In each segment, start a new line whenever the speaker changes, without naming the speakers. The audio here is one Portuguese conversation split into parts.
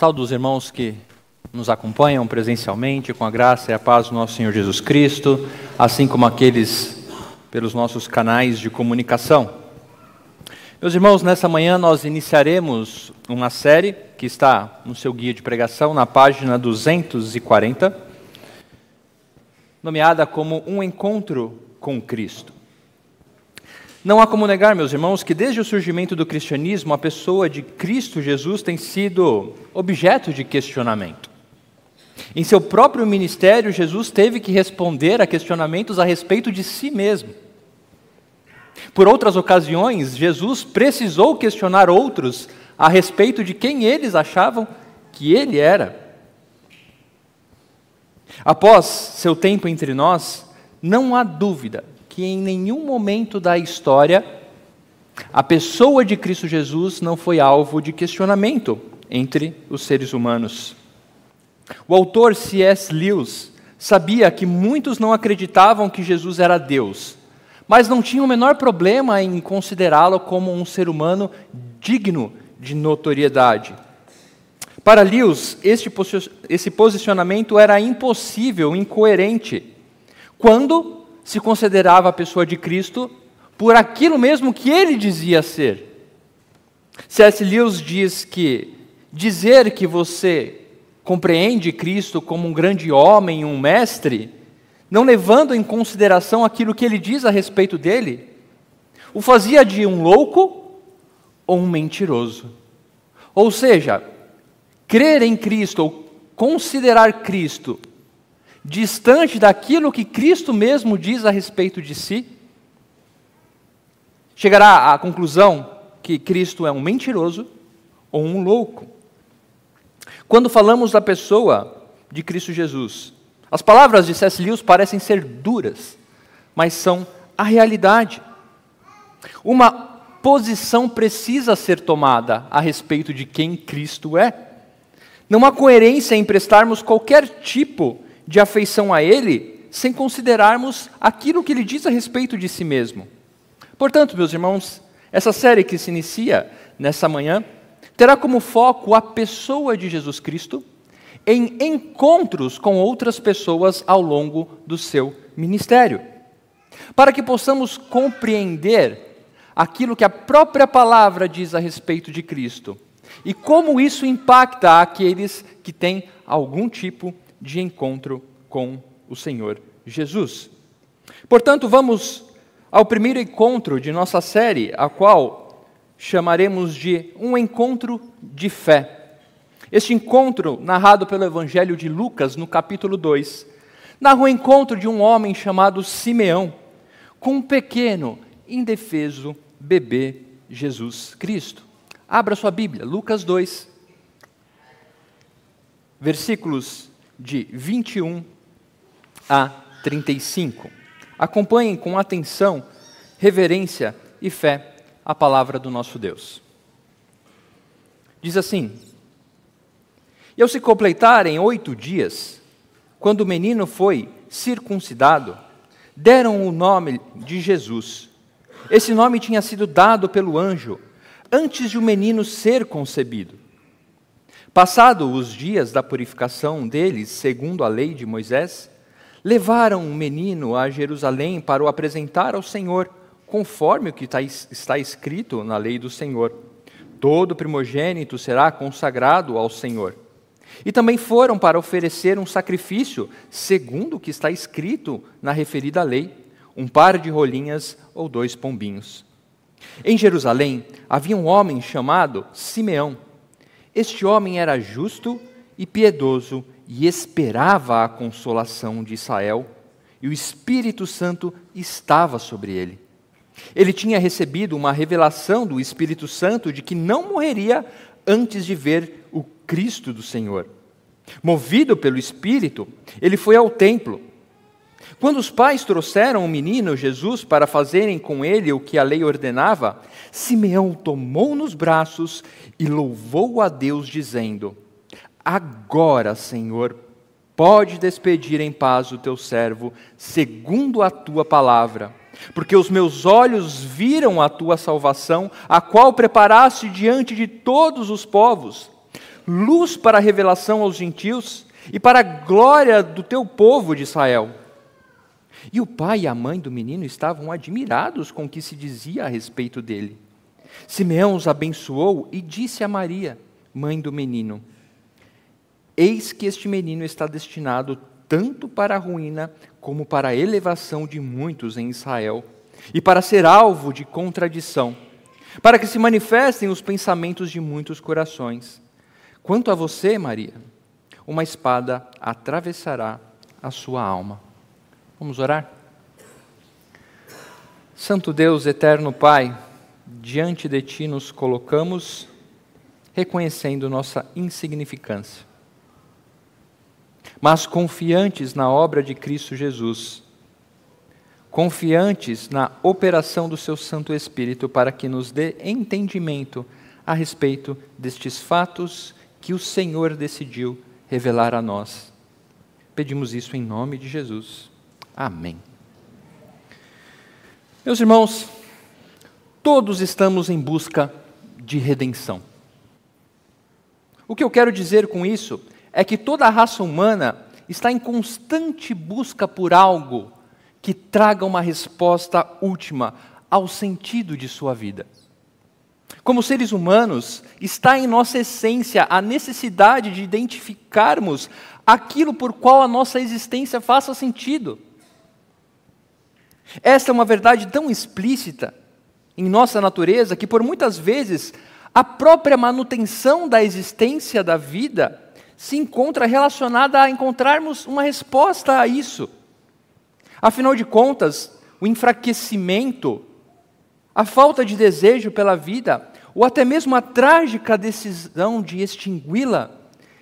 Saúdo os irmãos que nos acompanham presencialmente, com a graça e a paz do nosso Senhor Jesus Cristo, assim como aqueles pelos nossos canais de comunicação. Meus irmãos, nessa manhã nós iniciaremos uma série que está no seu guia de pregação, na página 240, nomeada como Um Encontro com Cristo. Não há como negar, meus irmãos, que desde o surgimento do cristianismo, a pessoa de Cristo Jesus tem sido objeto de questionamento. Em seu próprio ministério, Jesus teve que responder a questionamentos a respeito de si mesmo. Por outras ocasiões, Jesus precisou questionar outros a respeito de quem eles achavam que ele era. Após seu tempo entre nós, não há dúvida que em nenhum momento da história a pessoa de Cristo Jesus não foi alvo de questionamento entre os seres humanos. O autor C.S. Lewis sabia que muitos não acreditavam que Jesus era Deus, mas não tinham o menor problema em considerá-lo como um ser humano digno de notoriedade. Para Lewis, este, esse posicionamento era impossível, incoerente, quando se considerava a pessoa de Cristo por aquilo mesmo que ele dizia ser. C.S. Lewis diz que dizer que você compreende Cristo como um grande homem, um mestre, não levando em consideração aquilo que ele diz a respeito dele, o fazia de um louco ou um mentiroso. Ou seja, crer em Cristo ou considerar Cristo distante daquilo que Cristo mesmo diz a respeito de si, chegará à conclusão que Cristo é um mentiroso ou um louco. Quando falamos da pessoa de Cristo Jesus, as palavras de C.S. Lewis parecem ser duras, mas são a realidade. Uma posição precisa ser tomada a respeito de quem Cristo é. Não há coerência em prestarmos qualquer tipo de afeição a Ele sem considerarmos aquilo que Ele diz a respeito de si mesmo. Portanto, meus irmãos, essa série que se inicia nessa manhã terá como foco a pessoa de Jesus Cristo em encontros com outras pessoas ao longo do seu ministério. Para que possamos compreender aquilo que a própria palavra diz a respeito de Cristo e como isso impacta aqueles que têm algum tipo de encontro com o Senhor Jesus. Portanto, vamos ao primeiro encontro de nossa série, a qual chamaremos de um encontro de fé. Este encontro, narrado pelo Evangelho de Lucas, no capítulo 2, narra o encontro de um homem chamado Simeão com um pequeno, indefeso bebê Jesus Cristo. Abra sua Bíblia, Lucas 2, versículos de 21 a 35. Acompanhem com atenção, reverência e fé a palavra do nosso Deus. Diz assim: E ao se completarem oito dias, quando o menino foi circuncidado, deram o nome de Jesus. Esse nome tinha sido dado pelo anjo antes de o menino ser concebido. Passado os dias da purificação deles, segundo a lei de Moisés, levaram o menino a Jerusalém para o apresentar ao Senhor, conforme o que está escrito na lei do Senhor. Todo primogênito será consagrado ao Senhor. E também foram para oferecer um sacrifício, segundo o que está escrito na referida lei, um par de rolinhas ou dois pombinhos. Em Jerusalém havia um homem chamado Simeão este homem era justo e piedoso e esperava a consolação de Israel, e o Espírito Santo estava sobre ele. Ele tinha recebido uma revelação do Espírito Santo de que não morreria antes de ver o Cristo do Senhor. Movido pelo Espírito, ele foi ao templo. Quando os pais trouxeram o menino Jesus para fazerem com ele o que a lei ordenava, Simeão tomou nos braços e louvou a Deus, dizendo: Agora, Senhor, pode despedir em paz o teu servo, segundo a tua palavra. Porque os meus olhos viram a tua salvação, a qual preparaste diante de todos os povos, luz para a revelação aos gentios e para a glória do teu povo de Israel. E o pai e a mãe do menino estavam admirados com o que se dizia a respeito dele. Simeão os abençoou e disse a Maria, mãe do menino: Eis que este menino está destinado tanto para a ruína como para a elevação de muitos em Israel, e para ser alvo de contradição, para que se manifestem os pensamentos de muitos corações. Quanto a você, Maria, uma espada atravessará a sua alma. Vamos orar? Santo Deus, eterno Pai, diante de Ti nos colocamos, reconhecendo nossa insignificância, mas confiantes na obra de Cristo Jesus, confiantes na operação do Seu Santo Espírito para que nos dê entendimento a respeito destes fatos que o Senhor decidiu revelar a nós. Pedimos isso em nome de Jesus. Amém. Meus irmãos, todos estamos em busca de redenção. O que eu quero dizer com isso é que toda a raça humana está em constante busca por algo que traga uma resposta última ao sentido de sua vida. Como seres humanos, está em nossa essência a necessidade de identificarmos aquilo por qual a nossa existência faça sentido. Esta é uma verdade tão explícita em nossa natureza que, por muitas vezes, a própria manutenção da existência da vida se encontra relacionada a encontrarmos uma resposta a isso. Afinal de contas, o enfraquecimento, a falta de desejo pela vida, ou até mesmo a trágica decisão de extingui-la,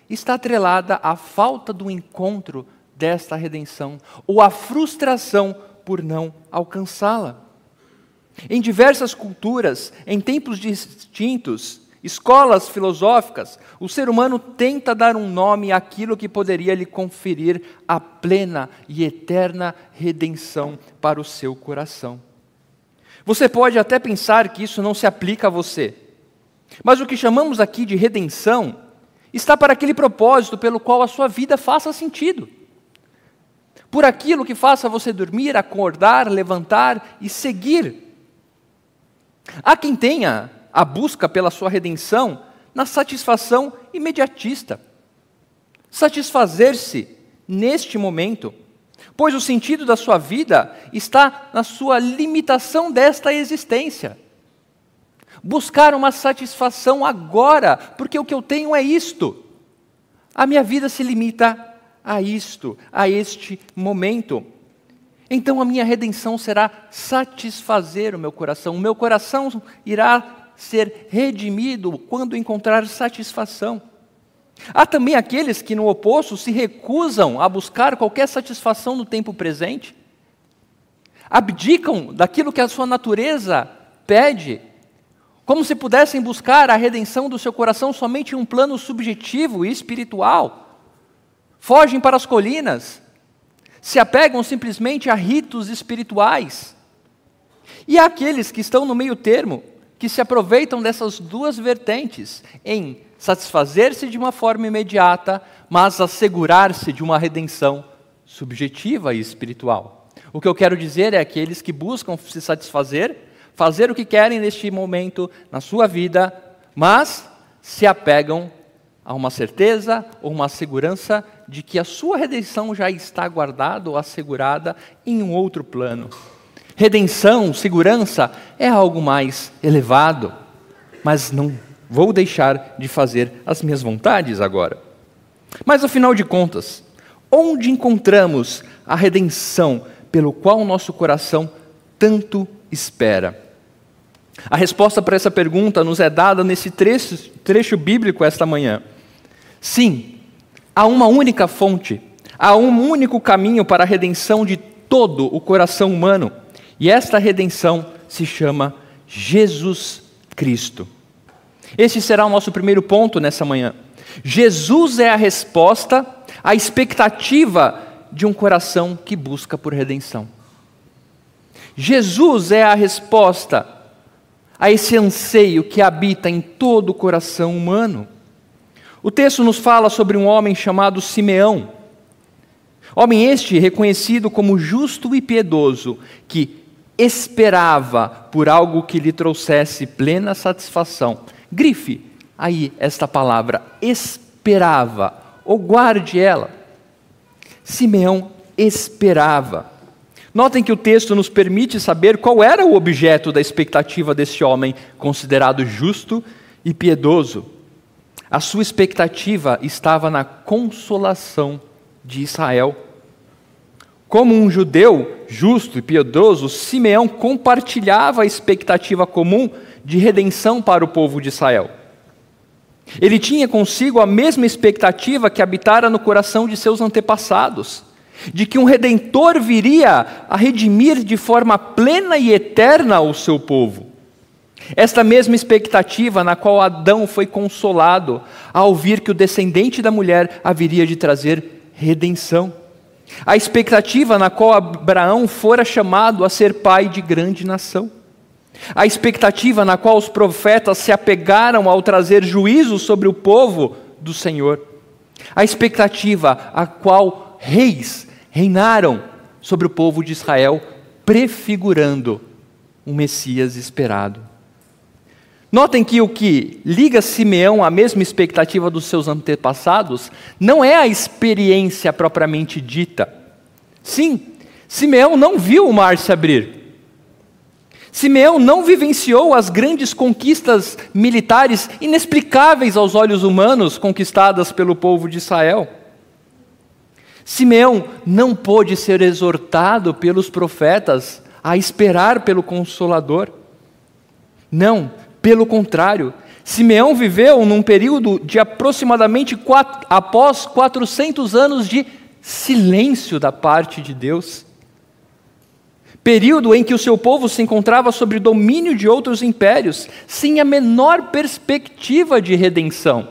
está atrelada à falta do encontro desta redenção, ou à frustração por não alcançá-la. Em diversas culturas, em tempos distintos, escolas filosóficas, o ser humano tenta dar um nome àquilo que poderia lhe conferir a plena e eterna redenção para o seu coração. Você pode até pensar que isso não se aplica a você, mas o que chamamos aqui de redenção está para aquele propósito pelo qual a sua vida faça sentido por aquilo que faça você dormir, acordar, levantar e seguir. Há quem tenha a busca pela sua redenção na satisfação imediatista. Satisfazer-se neste momento, pois o sentido da sua vida está na sua limitação desta existência. Buscar uma satisfação agora, porque o que eu tenho é isto. A minha vida se limita a isto, a este momento. Então a minha redenção será satisfazer o meu coração. O meu coração irá ser redimido quando encontrar satisfação. Há também aqueles que, no oposto, se recusam a buscar qualquer satisfação no tempo presente, abdicam daquilo que a sua natureza pede, como se pudessem buscar a redenção do seu coração somente em um plano subjetivo e espiritual fogem para as colinas, se apegam simplesmente a ritos espirituais. E há aqueles que estão no meio termo, que se aproveitam dessas duas vertentes, em satisfazer-se de uma forma imediata, mas assegurar-se de uma redenção subjetiva e espiritual. O que eu quero dizer é aqueles que buscam se satisfazer, fazer o que querem neste momento na sua vida, mas se apegam a uma certeza ou uma segurança de que a sua redenção já está guardada ou assegurada em um outro plano. Redenção, segurança é algo mais elevado, mas não vou deixar de fazer as minhas vontades agora. Mas afinal de contas, onde encontramos a redenção pelo qual nosso coração tanto espera? A resposta para essa pergunta nos é dada nesse trecho, trecho bíblico esta manhã. Sim, há uma única fonte, há um único caminho para a redenção de todo o coração humano, e esta redenção se chama Jesus Cristo. Esse será o nosso primeiro ponto nessa manhã. Jesus é a resposta à expectativa de um coração que busca por redenção. Jesus é a resposta a esse anseio que habita em todo o coração humano. O texto nos fala sobre um homem chamado Simeão. Homem este reconhecido como justo e piedoso, que esperava por algo que lhe trouxesse plena satisfação. Grife aí esta palavra, esperava, ou guarde ela. Simeão esperava. Notem que o texto nos permite saber qual era o objeto da expectativa desse homem, considerado justo e piedoso. A sua expectativa estava na consolação de Israel. Como um judeu justo e piedoso, Simeão compartilhava a expectativa comum de redenção para o povo de Israel. Ele tinha consigo a mesma expectativa que habitara no coração de seus antepassados, de que um redentor viria a redimir de forma plena e eterna o seu povo. Esta mesma expectativa na qual Adão foi consolado ao ouvir que o descendente da mulher haveria de trazer redenção. A expectativa na qual Abraão fora chamado a ser pai de grande nação. A expectativa na qual os profetas se apegaram ao trazer juízo sobre o povo do Senhor. A expectativa a qual reis reinaram sobre o povo de Israel, prefigurando um Messias esperado. Notem que o que liga Simeão à mesma expectativa dos seus antepassados não é a experiência propriamente dita. Sim, Simeão não viu o mar se abrir. Simeão não vivenciou as grandes conquistas militares inexplicáveis aos olhos humanos conquistadas pelo povo de Israel. Simeão não pôde ser exortado pelos profetas a esperar pelo Consolador. Não, pelo contrário, Simeão viveu num período de aproximadamente quatro, após 400 anos de silêncio da parte de Deus. Período em que o seu povo se encontrava sob domínio de outros impérios, sem a menor perspectiva de redenção.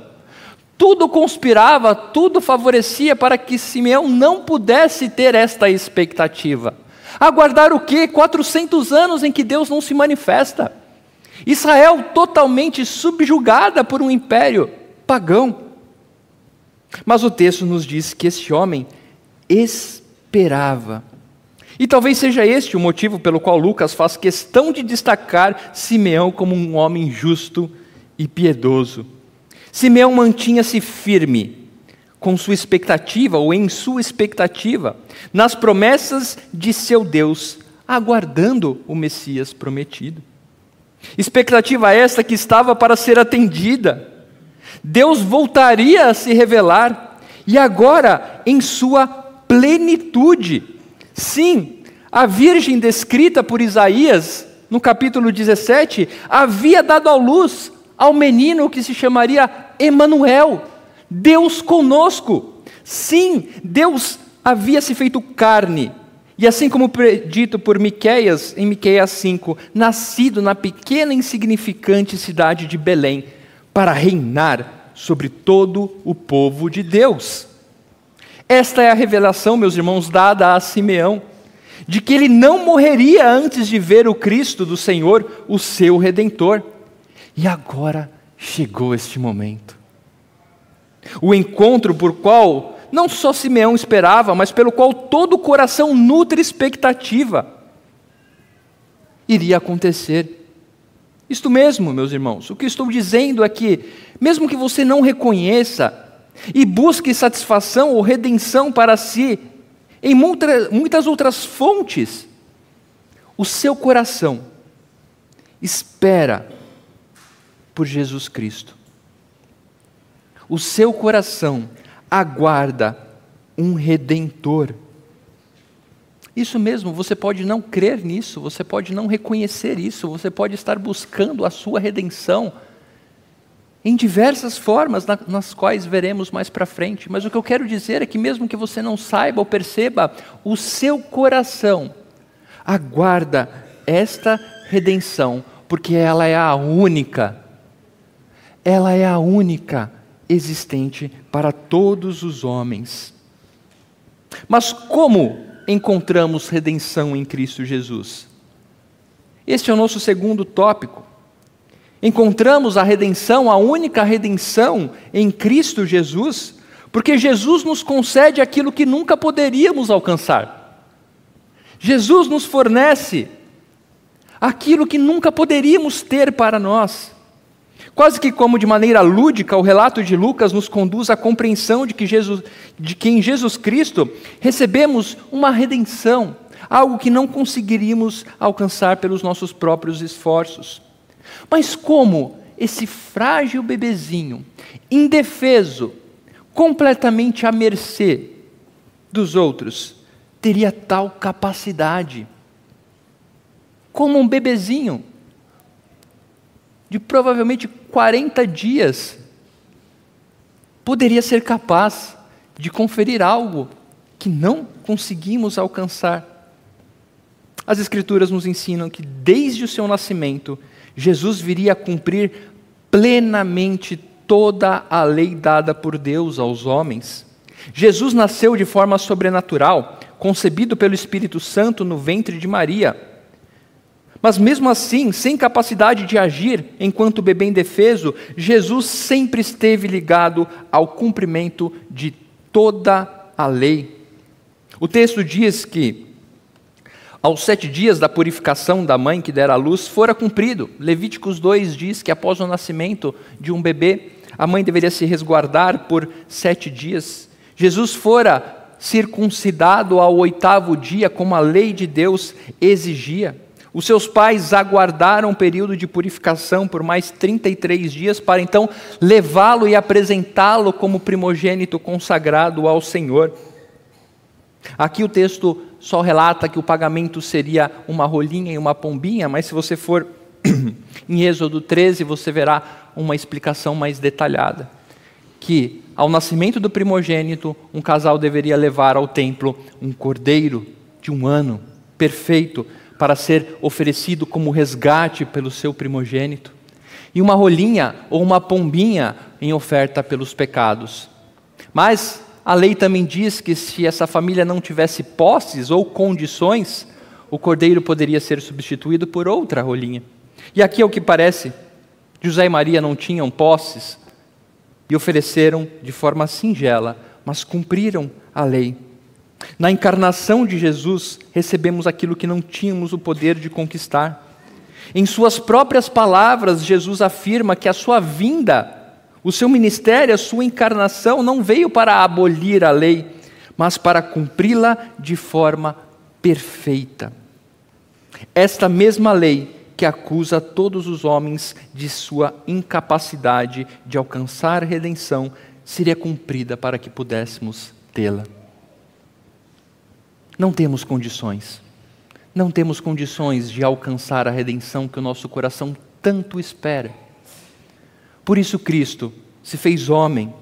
Tudo conspirava, tudo favorecia para que Simeão não pudesse ter esta expectativa. Aguardar o quê? 400 anos em que Deus não se manifesta. Israel totalmente subjugada por um império pagão. Mas o texto nos diz que esse homem esperava. E talvez seja este o motivo pelo qual Lucas faz questão de destacar Simeão como um homem justo e piedoso. Simeão mantinha-se firme com sua expectativa, ou em sua expectativa, nas promessas de seu Deus, aguardando o Messias prometido. Expectativa esta que estava para ser atendida. Deus voltaria a se revelar, e agora em sua plenitude. Sim, a Virgem descrita por Isaías, no capítulo 17, havia dado à luz ao menino que se chamaria Emanuel, Deus conosco. Sim, Deus havia se feito carne e assim como predito por Miqueias, em Miqueias 5, nascido na pequena e insignificante cidade de Belém, para reinar sobre todo o povo de Deus. Esta é a revelação, meus irmãos, dada a Simeão, de que ele não morreria antes de ver o Cristo do Senhor, o seu redentor. E agora chegou este momento. O encontro por qual não só Simeão esperava, mas pelo qual todo o coração nutre expectativa, iria acontecer. Isto mesmo, meus irmãos, o que estou dizendo é que, mesmo que você não reconheça e busque satisfação ou redenção para si em muitas outras fontes, o seu coração espera por Jesus Cristo. O seu coração aguarda um redentor. Isso mesmo, você pode não crer nisso, você pode não reconhecer isso, você pode estar buscando a sua redenção em diversas formas, nas quais veremos mais para frente. Mas o que eu quero dizer é que, mesmo que você não saiba ou perceba, o seu coração aguarda esta redenção, porque ela é a única, ela é a única existente para todos os homens. Mas como encontramos redenção em Cristo Jesus? Este é o nosso segundo tópico. Encontramos a redenção, a única redenção em Cristo Jesus, porque Jesus nos concede aquilo que nunca poderíamos alcançar. Jesus nos fornece aquilo que nunca poderíamos ter para nós. Quase que como de maneira lúdica, o relato de Lucas nos conduz à compreensão de que, Jesus, de que em Jesus Cristo recebemos uma redenção, algo que não conseguiríamos alcançar pelos nossos próprios esforços. Mas como esse frágil bebezinho, indefeso, completamente à mercê dos outros, teria tal capacidade? Como um bebezinho de provavelmente 40 dias poderia ser capaz de conferir algo que não conseguimos alcançar. As Escrituras nos ensinam que desde o seu nascimento, Jesus viria a cumprir plenamente toda a lei dada por Deus aos homens. Jesus nasceu de forma sobrenatural, concebido pelo Espírito Santo no ventre de Maria. Mas mesmo assim, sem capacidade de agir enquanto bebê indefeso, Jesus sempre esteve ligado ao cumprimento de toda a lei. O texto diz que aos sete dias da purificação da mãe que dera à luz, fora cumprido. Levíticos 2 diz que após o nascimento de um bebê, a mãe deveria se resguardar por sete dias. Jesus fora circuncidado ao oitavo dia, como a lei de Deus exigia. Os seus pais aguardaram um período de purificação por mais 33 dias para então levá-lo e apresentá-lo como primogênito consagrado ao Senhor. Aqui o texto só relata que o pagamento seria uma rolinha e uma pombinha, mas se você for em Êxodo 13, você verá uma explicação mais detalhada. Que ao nascimento do primogênito, um casal deveria levar ao templo um cordeiro de um ano, perfeito, para ser oferecido como resgate pelo seu primogênito, e uma rolinha ou uma pombinha em oferta pelos pecados. Mas a lei também diz que se essa família não tivesse posses ou condições, o cordeiro poderia ser substituído por outra rolinha. E aqui é o que parece: José e Maria não tinham posses e ofereceram de forma singela, mas cumpriram a lei. Na encarnação de Jesus, recebemos aquilo que não tínhamos o poder de conquistar. Em Suas próprias palavras, Jesus afirma que a sua vinda o seu ministério, a sua encarnação não veio para abolir a lei, mas para cumpri-la de forma perfeita. Esta mesma lei que acusa todos os homens de sua incapacidade de alcançar redenção seria cumprida para que pudéssemos tê-la. Não temos condições. Não temos condições de alcançar a redenção que o nosso coração tanto espera. Por isso Cristo se fez homem.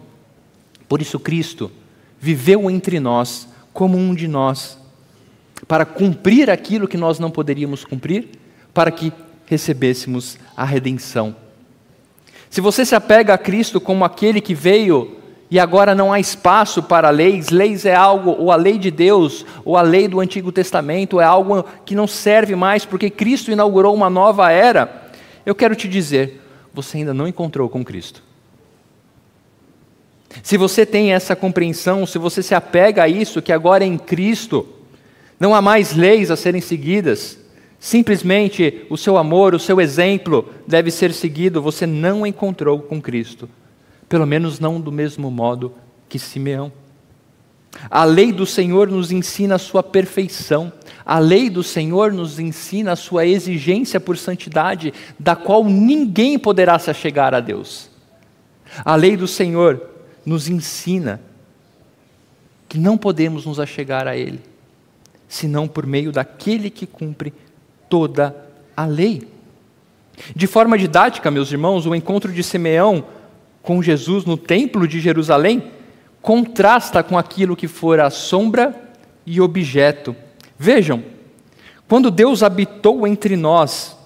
Por isso Cristo viveu entre nós como um de nós, para cumprir aquilo que nós não poderíamos cumprir, para que recebêssemos a redenção. Se você se apega a Cristo como aquele que veio e agora não há espaço para leis, leis é algo, ou a lei de Deus, ou a lei do Antigo Testamento, é algo que não serve mais, porque Cristo inaugurou uma nova era. Eu quero te dizer, você ainda não encontrou com Cristo. Se você tem essa compreensão, se você se apega a isso, que agora é em Cristo, não há mais leis a serem seguidas, simplesmente o seu amor, o seu exemplo deve ser seguido, você não encontrou com Cristo. Pelo menos não do mesmo modo que Simeão. A lei do Senhor nos ensina a sua perfeição. A lei do Senhor nos ensina a sua exigência por santidade, da qual ninguém poderá se achegar a Deus. A lei do Senhor nos ensina que não podemos nos achegar a Ele, senão por meio daquele que cumpre toda a lei. De forma didática, meus irmãos, o encontro de Simeão com Jesus no templo de Jerusalém contrasta com aquilo que fora sombra e objeto. Vejam, quando Deus habitou entre nós,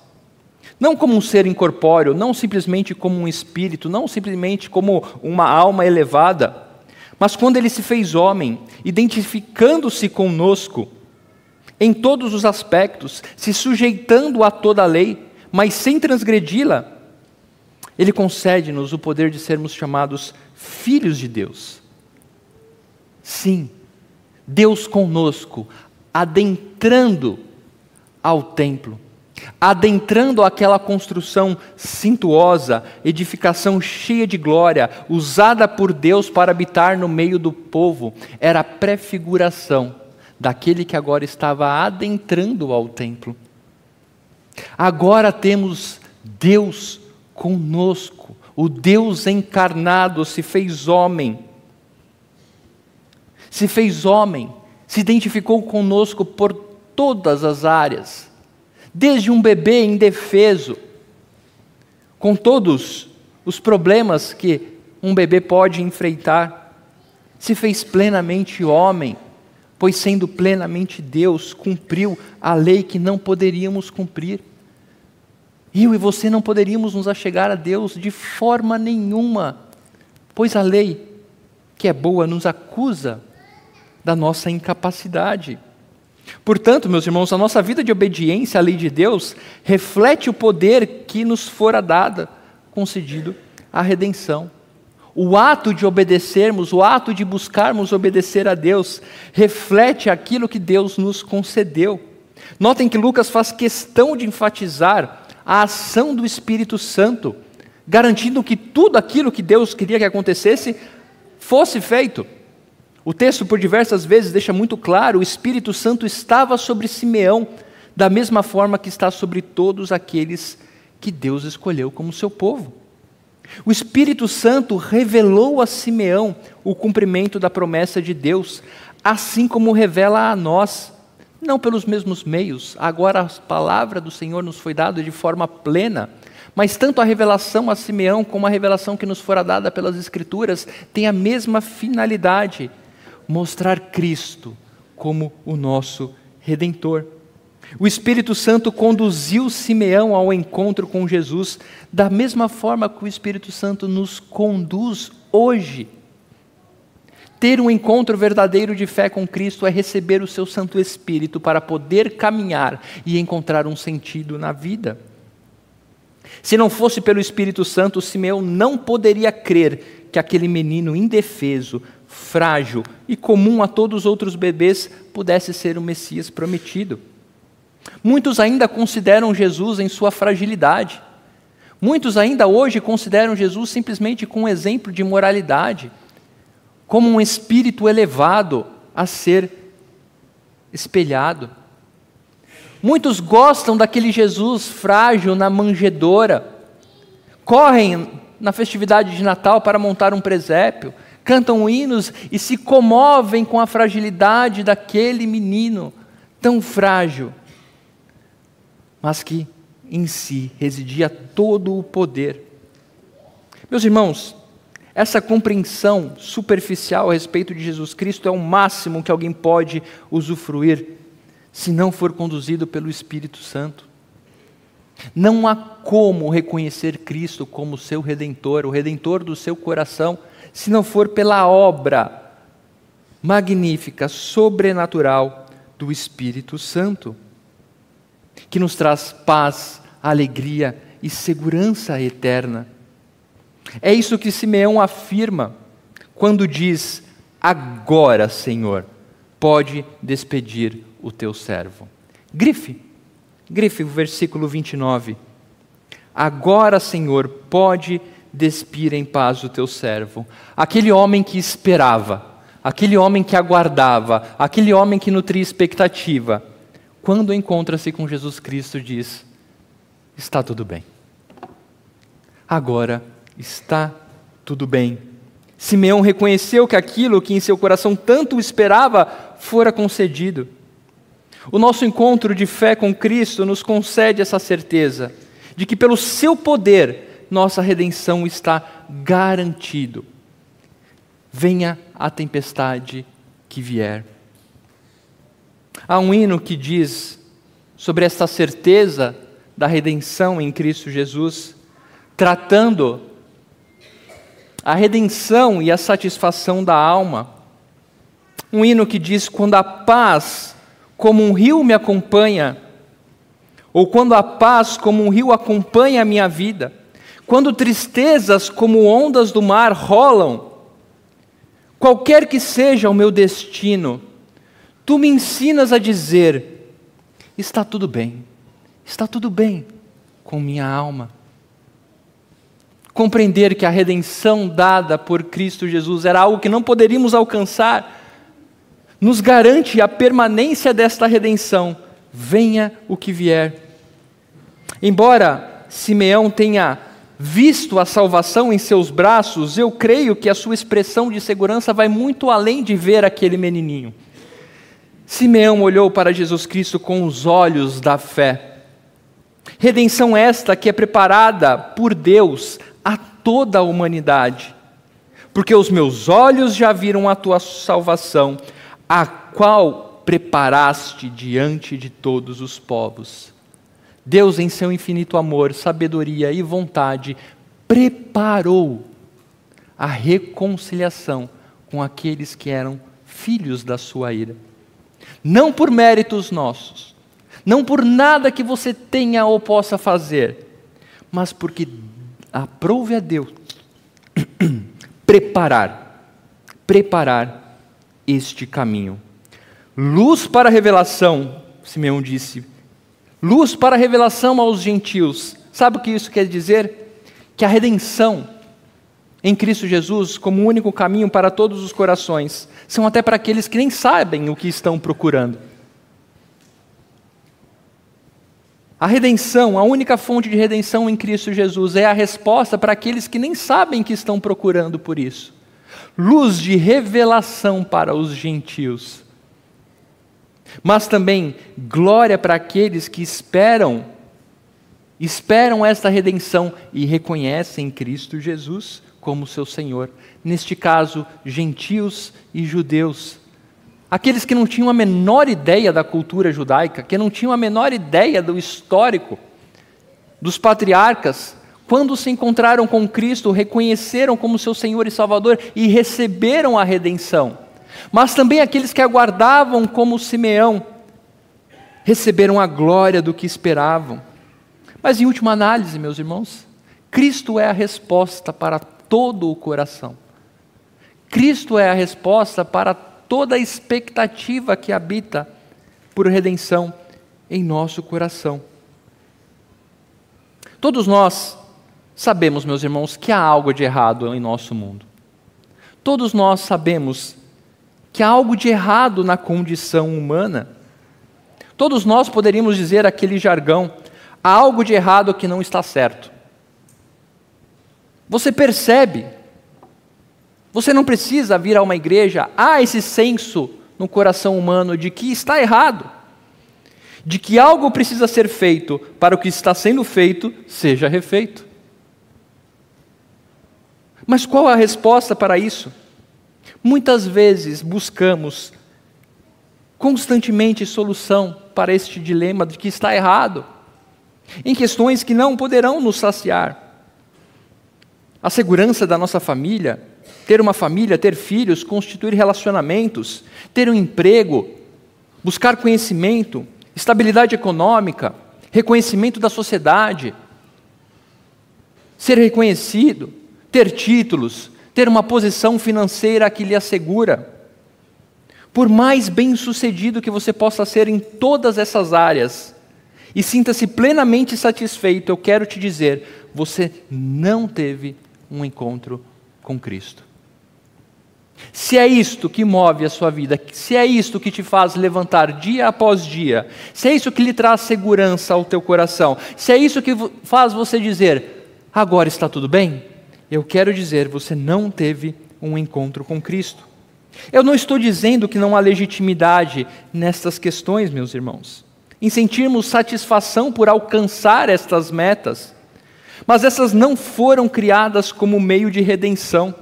não como um ser incorpóreo, não simplesmente como um espírito, não simplesmente como uma alma elevada, mas quando ele se fez homem, identificando-se conosco em todos os aspectos, se sujeitando a toda a lei, mas sem transgredi-la, Ele concede-nos o poder de sermos chamados filhos de Deus. Sim, Deus conosco, adentrando ao templo, adentrando aquela construção cintuosa, edificação cheia de glória, usada por Deus para habitar no meio do povo, era a prefiguração daquele que agora estava adentrando ao templo. Agora temos Deus conosco, o Deus encarnado se fez homem. Se fez homem, se identificou conosco por todas as áreas, desde um bebê indefeso, com todos os problemas que um bebê pode enfrentar, se fez plenamente homem pois sendo plenamente Deus, cumpriu a lei que não poderíamos cumprir. Eu e você não poderíamos nos achegar a Deus de forma nenhuma, pois a lei, que é boa, nos acusa da nossa incapacidade. Portanto, meus irmãos, a nossa vida de obediência à lei de Deus reflete o poder que nos fora dada, concedido a redenção. O ato de obedecermos, o ato de buscarmos obedecer a Deus, reflete aquilo que Deus nos concedeu. Notem que Lucas faz questão de enfatizar a ação do Espírito Santo, garantindo que tudo aquilo que Deus queria que acontecesse fosse feito. O texto, por diversas vezes, deixa muito claro: o Espírito Santo estava sobre Simeão, da mesma forma que está sobre todos aqueles que Deus escolheu como seu povo. O Espírito Santo revelou a Simeão o cumprimento da promessa de Deus, assim como revela a nós, não pelos mesmos meios. Agora a palavra do Senhor nos foi dada de forma plena, mas tanto a revelação a Simeão como a revelação que nos fora dada pelas Escrituras tem a mesma finalidade: mostrar Cristo como o nosso redentor. O Espírito Santo conduziu Simeão ao encontro com Jesus, da mesma forma que o Espírito Santo nos conduz hoje. Ter um encontro verdadeiro de fé com Cristo é receber o seu Santo Espírito para poder caminhar e encontrar um sentido na vida. Se não fosse pelo Espírito Santo, Simeão não poderia crer que aquele menino indefeso, frágil e comum a todos os outros bebês pudesse ser o Messias prometido. Muitos ainda consideram Jesus em sua fragilidade. Muitos ainda hoje consideram Jesus simplesmente como um exemplo de moralidade, como um espírito elevado a ser espelhado. Muitos gostam daquele Jesus frágil na manjedoura, correm na festividade de Natal para montar um presépio, cantam hinos e se comovem com a fragilidade daquele menino tão frágil mas que em si residia todo o poder. Meus irmãos, essa compreensão superficial a respeito de Jesus Cristo é o máximo que alguém pode usufruir se não for conduzido pelo Espírito Santo. Não há como reconhecer Cristo como seu redentor, o redentor do seu coração, se não for pela obra magnífica, sobrenatural do Espírito Santo que nos traz paz, alegria e segurança eterna. É isso que Simeão afirma quando diz: Agora, Senhor, pode despedir o teu servo. Grife, grife o versículo 29. Agora, Senhor, pode despir em paz o teu servo. Aquele homem que esperava, aquele homem que aguardava, aquele homem que nutria expectativa quando encontra-se com Jesus Cristo, diz: Está tudo bem. Agora está tudo bem. Simeão reconheceu que aquilo que em seu coração tanto esperava fora concedido. O nosso encontro de fé com Cristo nos concede essa certeza de que pelo seu poder nossa redenção está garantido. Venha a tempestade que vier. Há um hino que diz sobre esta certeza da redenção em Cristo Jesus, tratando a redenção e a satisfação da alma. Um hino que diz: Quando a paz como um rio me acompanha, ou quando a paz como um rio acompanha a minha vida, quando tristezas como ondas do mar rolam, qualquer que seja o meu destino, tu me ensinas a dizer: está tudo bem, está tudo bem com minha alma. Compreender que a redenção dada por Cristo Jesus era algo que não poderíamos alcançar, nos garante a permanência desta redenção, venha o que vier. Embora Simeão tenha visto a salvação em seus braços, eu creio que a sua expressão de segurança vai muito além de ver aquele menininho. Simeão olhou para Jesus Cristo com os olhos da fé. Redenção esta que é preparada por Deus a toda a humanidade. Porque os meus olhos já viram a tua salvação, a qual preparaste diante de todos os povos. Deus, em seu infinito amor, sabedoria e vontade, preparou a reconciliação com aqueles que eram filhos da sua ira. Não por méritos nossos, não por nada que você tenha ou possa fazer, mas porque aprove a Deus preparar, preparar este caminho. Luz para a revelação, Simeão disse, luz para a revelação aos gentios. Sabe o que isso quer dizer? Que a redenção em Cristo Jesus, como único caminho para todos os corações, são até para aqueles que nem sabem o que estão procurando. A redenção, a única fonte de redenção em Cristo Jesus, é a resposta para aqueles que nem sabem que estão procurando por isso. Luz de revelação para os gentios mas também glória para aqueles que esperam, esperam esta redenção e reconhecem Cristo Jesus como seu Senhor. Neste caso, gentios e judeus. Aqueles que não tinham a menor ideia da cultura judaica, que não tinham a menor ideia do histórico dos patriarcas, quando se encontraram com Cristo, reconheceram como seu Senhor e Salvador e receberam a redenção mas também aqueles que aguardavam como Simeão receberam a glória do que esperavam. Mas em última análise, meus irmãos, Cristo é a resposta para todo o coração. Cristo é a resposta para toda a expectativa que habita por redenção em nosso coração. Todos nós sabemos, meus irmãos, que há algo de errado em nosso mundo. Todos nós sabemos que há algo de errado na condição humana. Todos nós poderíamos dizer aquele jargão: há algo de errado que não está certo. Você percebe, você não precisa vir a uma igreja, há esse senso no coração humano de que está errado, de que algo precisa ser feito para o que está sendo feito seja refeito. Mas qual a resposta para isso? Muitas vezes buscamos constantemente solução para este dilema de que está errado, em questões que não poderão nos saciar. A segurança da nossa família, ter uma família, ter filhos, constituir relacionamentos, ter um emprego, buscar conhecimento, estabilidade econômica, reconhecimento da sociedade, ser reconhecido, ter títulos, ter uma posição financeira que lhe assegura. Por mais bem-sucedido que você possa ser em todas essas áreas, e sinta-se plenamente satisfeito, eu quero te dizer, você não teve um encontro com Cristo. Se é isto que move a sua vida, se é isto que te faz levantar dia após dia, se é isso que lhe traz segurança ao teu coração, se é isso que faz você dizer, agora está tudo bem, eu quero dizer, você não teve um encontro com Cristo. Eu não estou dizendo que não há legitimidade nestas questões, meus irmãos, em sentirmos satisfação por alcançar estas metas, mas essas não foram criadas como meio de redenção.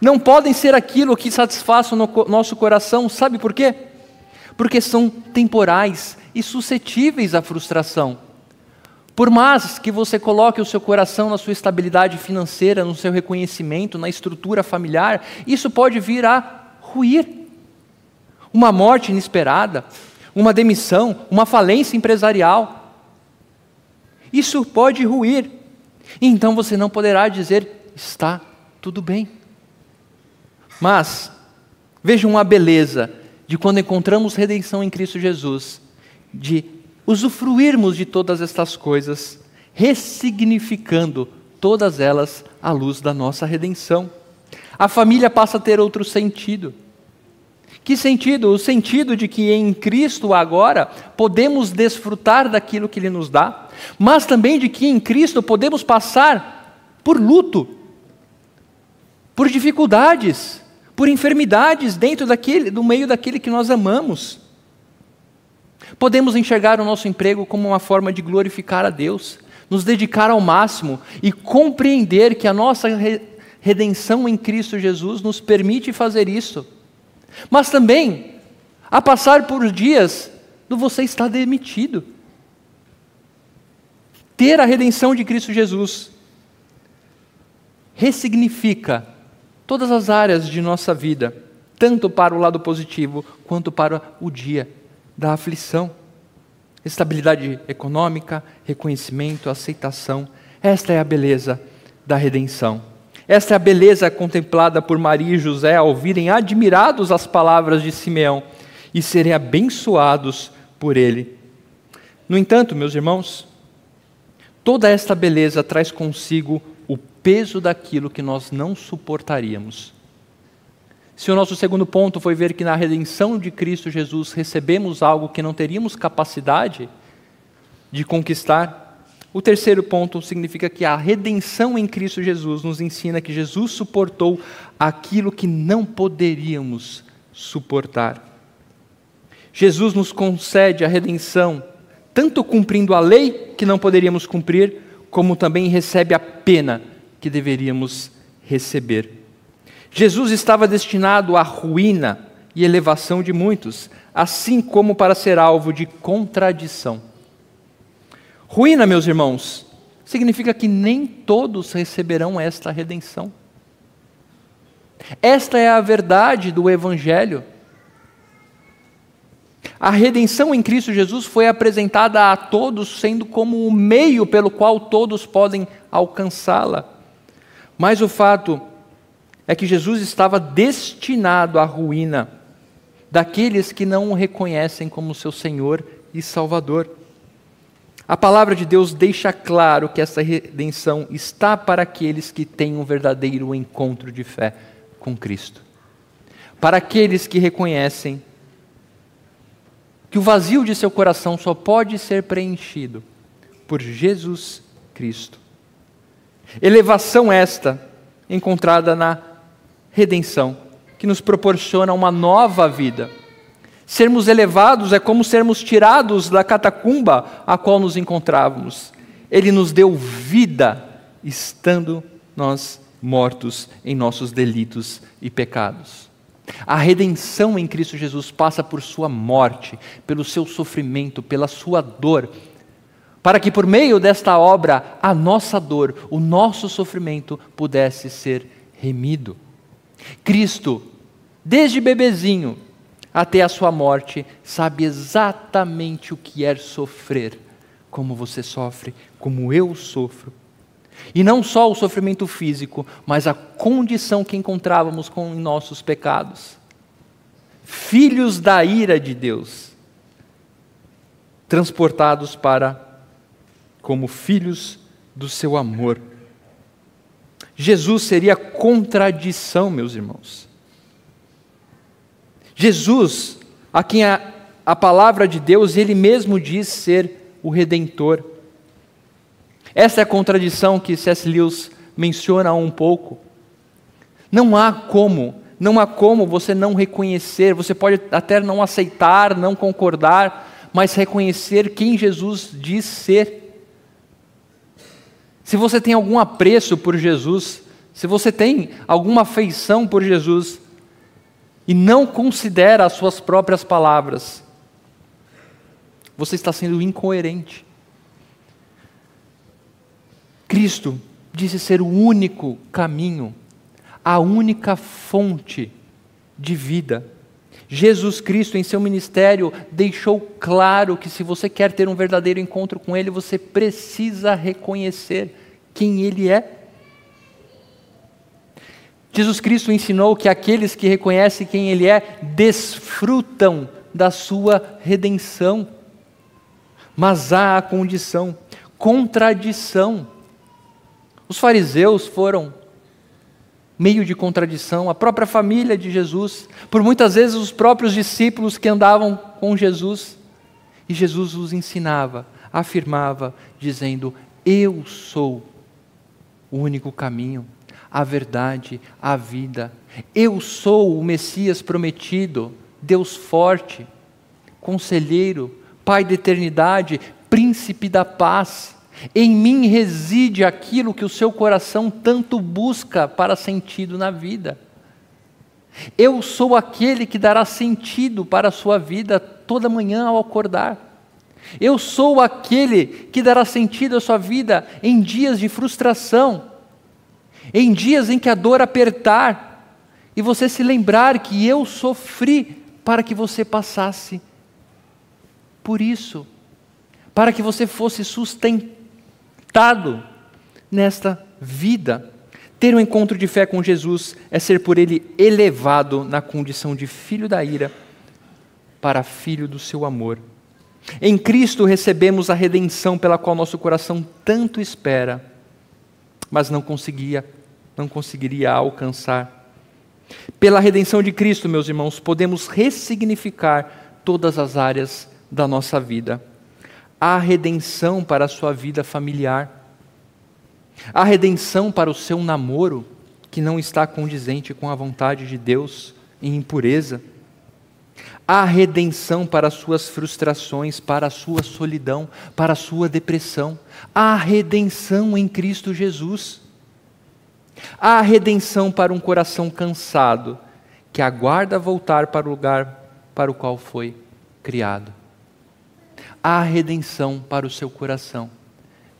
Não podem ser aquilo que satisfaça o nosso coração, sabe por quê? Porque são temporais e suscetíveis à frustração. Por mais que você coloque o seu coração na sua estabilidade financeira, no seu reconhecimento, na estrutura familiar, isso pode vir a ruir. Uma morte inesperada, uma demissão, uma falência empresarial. Isso pode ruir. então você não poderá dizer está tudo bem. Mas vejam a beleza de quando encontramos redenção em Cristo Jesus, de usufruirmos de todas estas coisas, ressignificando todas elas à luz da nossa redenção. A família passa a ter outro sentido. Que sentido? O sentido de que em Cristo agora podemos desfrutar daquilo que Ele nos dá, mas também de que em Cristo podemos passar por luto, por dificuldades, por enfermidades dentro daquele, do meio daquele que nós amamos. Podemos enxergar o nosso emprego como uma forma de glorificar a Deus, nos dedicar ao máximo e compreender que a nossa redenção em Cristo Jesus nos permite fazer isso. Mas também a passar por dias do você estar demitido. Ter a redenção de Cristo Jesus ressignifica todas as áreas de nossa vida, tanto para o lado positivo quanto para o dia da aflição. Estabilidade econômica, reconhecimento, aceitação. Esta é a beleza da redenção. Esta é a beleza contemplada por Maria e José ao ouvirem admirados as palavras de Simeão e serem abençoados por ele. No entanto, meus irmãos, toda esta beleza traz consigo peso daquilo que nós não suportaríamos. Se o nosso segundo ponto foi ver que na redenção de Cristo Jesus recebemos algo que não teríamos capacidade de conquistar, o terceiro ponto significa que a redenção em Cristo Jesus nos ensina que Jesus suportou aquilo que não poderíamos suportar. Jesus nos concede a redenção, tanto cumprindo a lei que não poderíamos cumprir, como também recebe a pena que deveríamos receber. Jesus estava destinado à ruína e elevação de muitos, assim como para ser alvo de contradição. Ruína, meus irmãos, significa que nem todos receberão esta redenção. Esta é a verdade do Evangelho. A redenção em Cristo Jesus foi apresentada a todos, sendo como o meio pelo qual todos podem alcançá-la. Mas o fato é que Jesus estava destinado à ruína daqueles que não o reconhecem como seu Senhor e Salvador. A palavra de Deus deixa claro que essa redenção está para aqueles que têm um verdadeiro encontro de fé com Cristo. Para aqueles que reconhecem que o vazio de seu coração só pode ser preenchido por Jesus Cristo. Elevação esta encontrada na redenção, que nos proporciona uma nova vida Sermos elevados é como sermos tirados da catacumba a qual nos encontrávamos. Ele nos deu vida, estando nós mortos em nossos delitos e pecados. A redenção em Cristo Jesus passa por sua morte, pelo seu sofrimento, pela sua dor, para que por meio desta obra a nossa dor, o nosso sofrimento pudesse ser remido. Cristo, desde bebezinho, até a sua morte, sabe exatamente o que é sofrer, como você sofre, como eu sofro. E não só o sofrimento físico, mas a condição que encontrávamos com nossos pecados. Filhos da ira de Deus, transportados para como filhos do seu amor. Jesus seria contradição, meus irmãos. Jesus, a quem a, a palavra de Deus, ele mesmo diz ser o redentor. Essa é a contradição que C.S. Lewis menciona um pouco. Não há como, não há como você não reconhecer, você pode até não aceitar, não concordar, mas reconhecer quem Jesus diz ser. Se você tem algum apreço por Jesus, se você tem alguma afeição por Jesus, e não considera as suas próprias palavras, você está sendo incoerente. Cristo disse ser o único caminho, a única fonte de vida. Jesus Cristo, em seu ministério, deixou claro que se você quer ter um verdadeiro encontro com Ele, você precisa reconhecer quem Ele é. Jesus Cristo ensinou que aqueles que reconhecem quem Ele é desfrutam da sua redenção. Mas há a condição, contradição. Os fariseus foram meio de contradição, a própria família de Jesus, por muitas vezes os próprios discípulos que andavam com Jesus. E Jesus os ensinava, afirmava, dizendo: Eu sou o único caminho, a verdade, a vida. Eu sou o Messias prometido, Deus forte, conselheiro, Pai da eternidade, príncipe da paz. Em mim reside aquilo que o seu coração tanto busca para sentido na vida. Eu sou aquele que dará sentido para a sua vida toda manhã ao acordar. Eu sou aquele que dará sentido à sua vida em dias de frustração, em dias em que a dor apertar, e você se lembrar que eu sofri para que você passasse por isso, para que você fosse sustentado nesta vida. Ter um encontro de fé com Jesus é ser por Ele elevado na condição de filho da ira para filho do seu amor. Em Cristo recebemos a redenção pela qual nosso coração tanto espera, mas não conseguia, não conseguiria alcançar. Pela redenção de Cristo, meus irmãos, podemos ressignificar todas as áreas da nossa vida. Há redenção para a sua vida familiar a redenção para o seu namoro, que não está condizente com a vontade de Deus em impureza. A redenção para as suas frustrações, para a sua solidão, para a sua depressão. A redenção em Cristo Jesus. A redenção para um coração cansado, que aguarda voltar para o lugar para o qual foi criado. A redenção para o seu coração.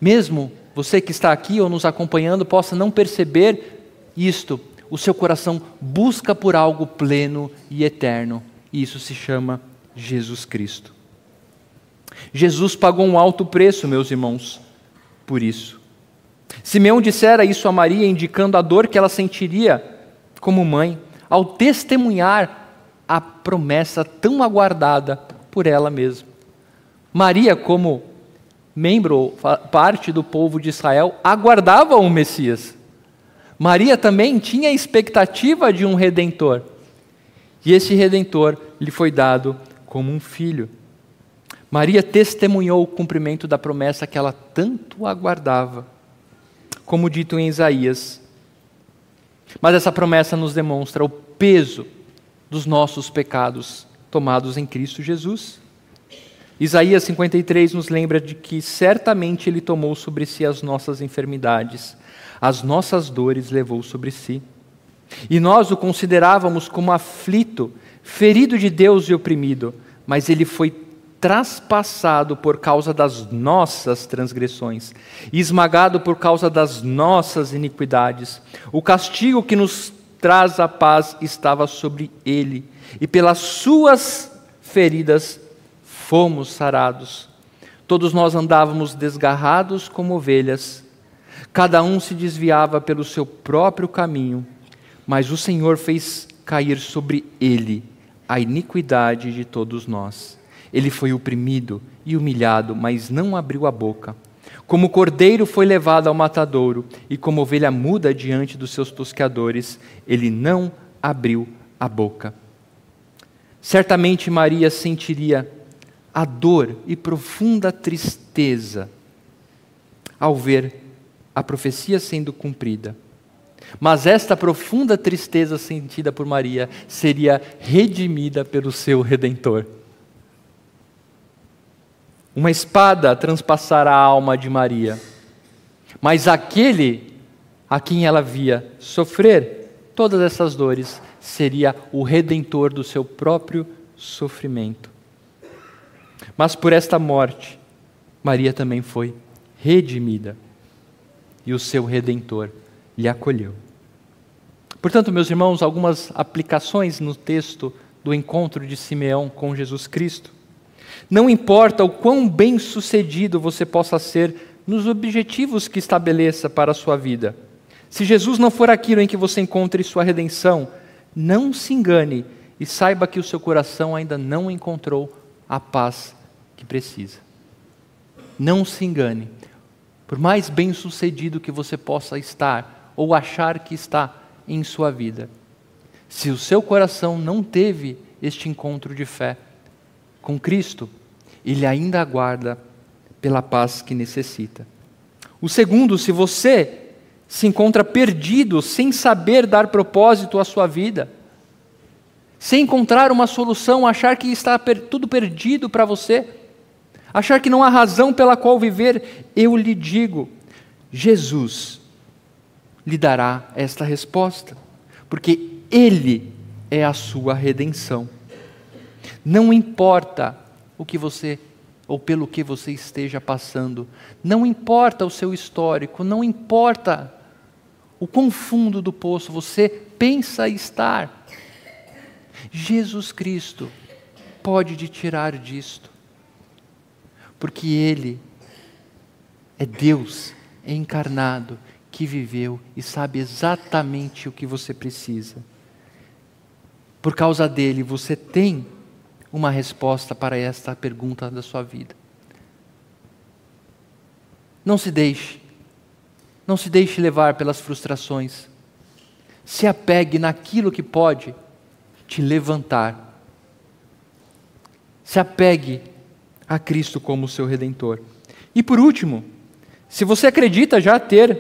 Mesmo você que está aqui ou nos acompanhando possa não perceber isto. O seu coração busca por algo pleno e eterno, e isso se chama Jesus Cristo. Jesus pagou um alto preço, meus irmãos, por isso. Simeão dissera isso a Maria, indicando a dor que ela sentiria como mãe, ao testemunhar a promessa tão aguardada por ela mesma. Maria, como membro, parte do povo de Israel, aguardava o Messias. Maria também tinha expectativa de um redentor. E esse redentor lhe foi dado como um filho. Maria testemunhou o cumprimento da promessa que ela tanto aguardava, como dito em Isaías. Mas essa promessa nos demonstra o peso dos nossos pecados tomados em Cristo Jesus. Isaías 53 nos lembra de que certamente Ele tomou sobre si as nossas enfermidades, as nossas dores levou sobre si. E nós o considerávamos como aflito, ferido de Deus e oprimido, mas Ele foi traspassado por causa das nossas transgressões, esmagado por causa das nossas iniquidades. O castigo que nos traz a paz estava sobre Ele, e pelas Suas feridas fomos sarados. Todos nós andávamos desgarrados como ovelhas, cada um se desviava pelo seu próprio caminho, mas o Senhor fez cair sobre ele a iniquidade de todos nós. Ele foi oprimido e humilhado, mas não abriu a boca. Como cordeiro foi levado ao matadouro, e como ovelha muda diante dos seus tosqueadores, ele não abriu a boca. Certamente Maria sentiria a dor e profunda tristeza ao ver a profecia sendo cumprida. Mas esta profunda tristeza sentida por Maria seria redimida pelo seu redentor. Uma espada transpassará a alma de Maria, mas aquele a quem ela via sofrer todas essas dores seria o redentor do seu próprio sofrimento. Mas por esta morte, Maria também foi redimida e o seu redentor lhe acolheu. Portanto, meus irmãos, algumas aplicações no texto do encontro de Simeão com Jesus Cristo. Não importa o quão bem sucedido você possa ser nos objetivos que estabeleça para a sua vida. Se Jesus não for aquilo em que você encontre sua redenção, não se engane e saiba que o seu coração ainda não encontrou a paz que precisa. Não se engane. Por mais bem-sucedido que você possa estar ou achar que está em sua vida, se o seu coração não teve este encontro de fé com Cristo, ele ainda aguarda pela paz que necessita. O segundo, se você se encontra perdido, sem saber dar propósito à sua vida, sem encontrar uma solução, achar que está tudo perdido para você, achar que não há razão pela qual viver, eu lhe digo: Jesus lhe dará esta resposta, porque Ele é a sua redenção. Não importa o que você ou pelo que você esteja passando, não importa o seu histórico, não importa o quão fundo do poço você pensa estar. Jesus Cristo pode te tirar disto, porque Ele é Deus encarnado que viveu e sabe exatamente o que você precisa. Por causa dele, você tem uma resposta para esta pergunta da sua vida. Não se deixe não se deixe levar pelas frustrações. Se apegue naquilo que pode te levantar. Se apegue a Cristo como seu redentor. E por último, se você acredita já ter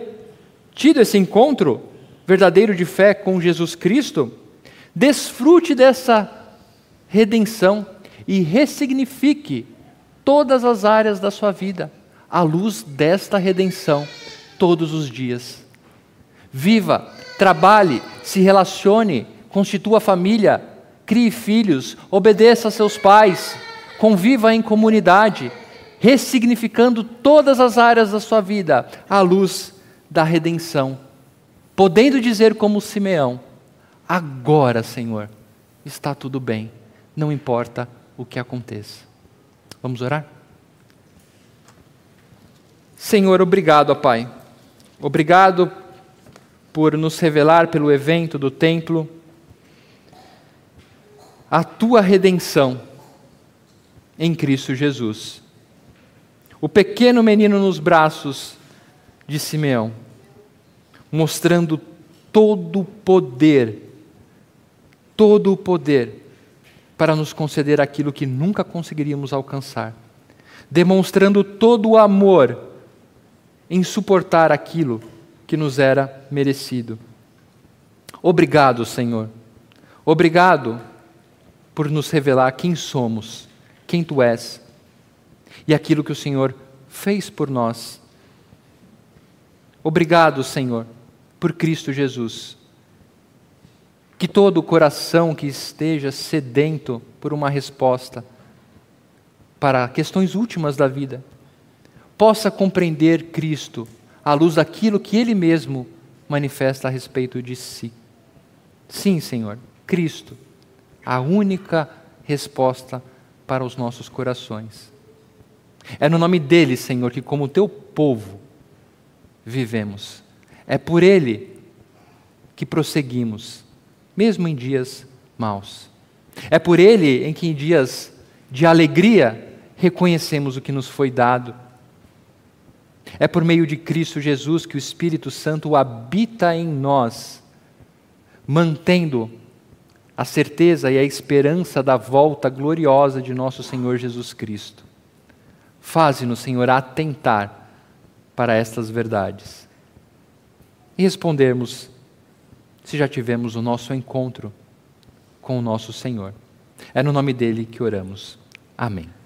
tido esse encontro verdadeiro de fé com Jesus Cristo, desfrute dessa redenção e ressignifique todas as áreas da sua vida à luz desta redenção todos os dias. Viva, trabalhe, se relacione, constitua família, crie filhos, obedeça a seus pais, conviva em comunidade, ressignificando todas as áreas da sua vida à luz da redenção, podendo dizer como Simeão: Agora, Senhor, está tudo bem, não importa o que aconteça. Vamos orar? Senhor, obrigado, Pai Obrigado por nos revelar pelo evento do templo a tua redenção em Cristo Jesus. O pequeno menino nos braços de Simeão, mostrando todo o poder, todo o poder para nos conceder aquilo que nunca conseguiríamos alcançar, demonstrando todo o amor em suportar aquilo que nos era merecido. Obrigado, Senhor. Obrigado por nos revelar quem somos, quem tu és e aquilo que o Senhor fez por nós. Obrigado, Senhor, por Cristo Jesus. Que todo o coração que esteja sedento por uma resposta para questões últimas da vida, possa compreender Cristo à luz daquilo que Ele mesmo manifesta a respeito de si. Sim, Senhor, Cristo, a única resposta para os nossos corações. É no nome dele, Senhor, que, como teu povo, vivemos. É por ele que prosseguimos, mesmo em dias maus. É por ele em que, em dias de alegria, reconhecemos o que nos foi dado é por meio de Cristo Jesus que o Espírito Santo habita em nós, mantendo a certeza e a esperança da volta gloriosa de nosso Senhor Jesus Cristo. Faze-nos, Senhor, atentar para estas verdades e respondermos se já tivemos o nosso encontro com o nosso Senhor. É no nome dele que oramos. Amém.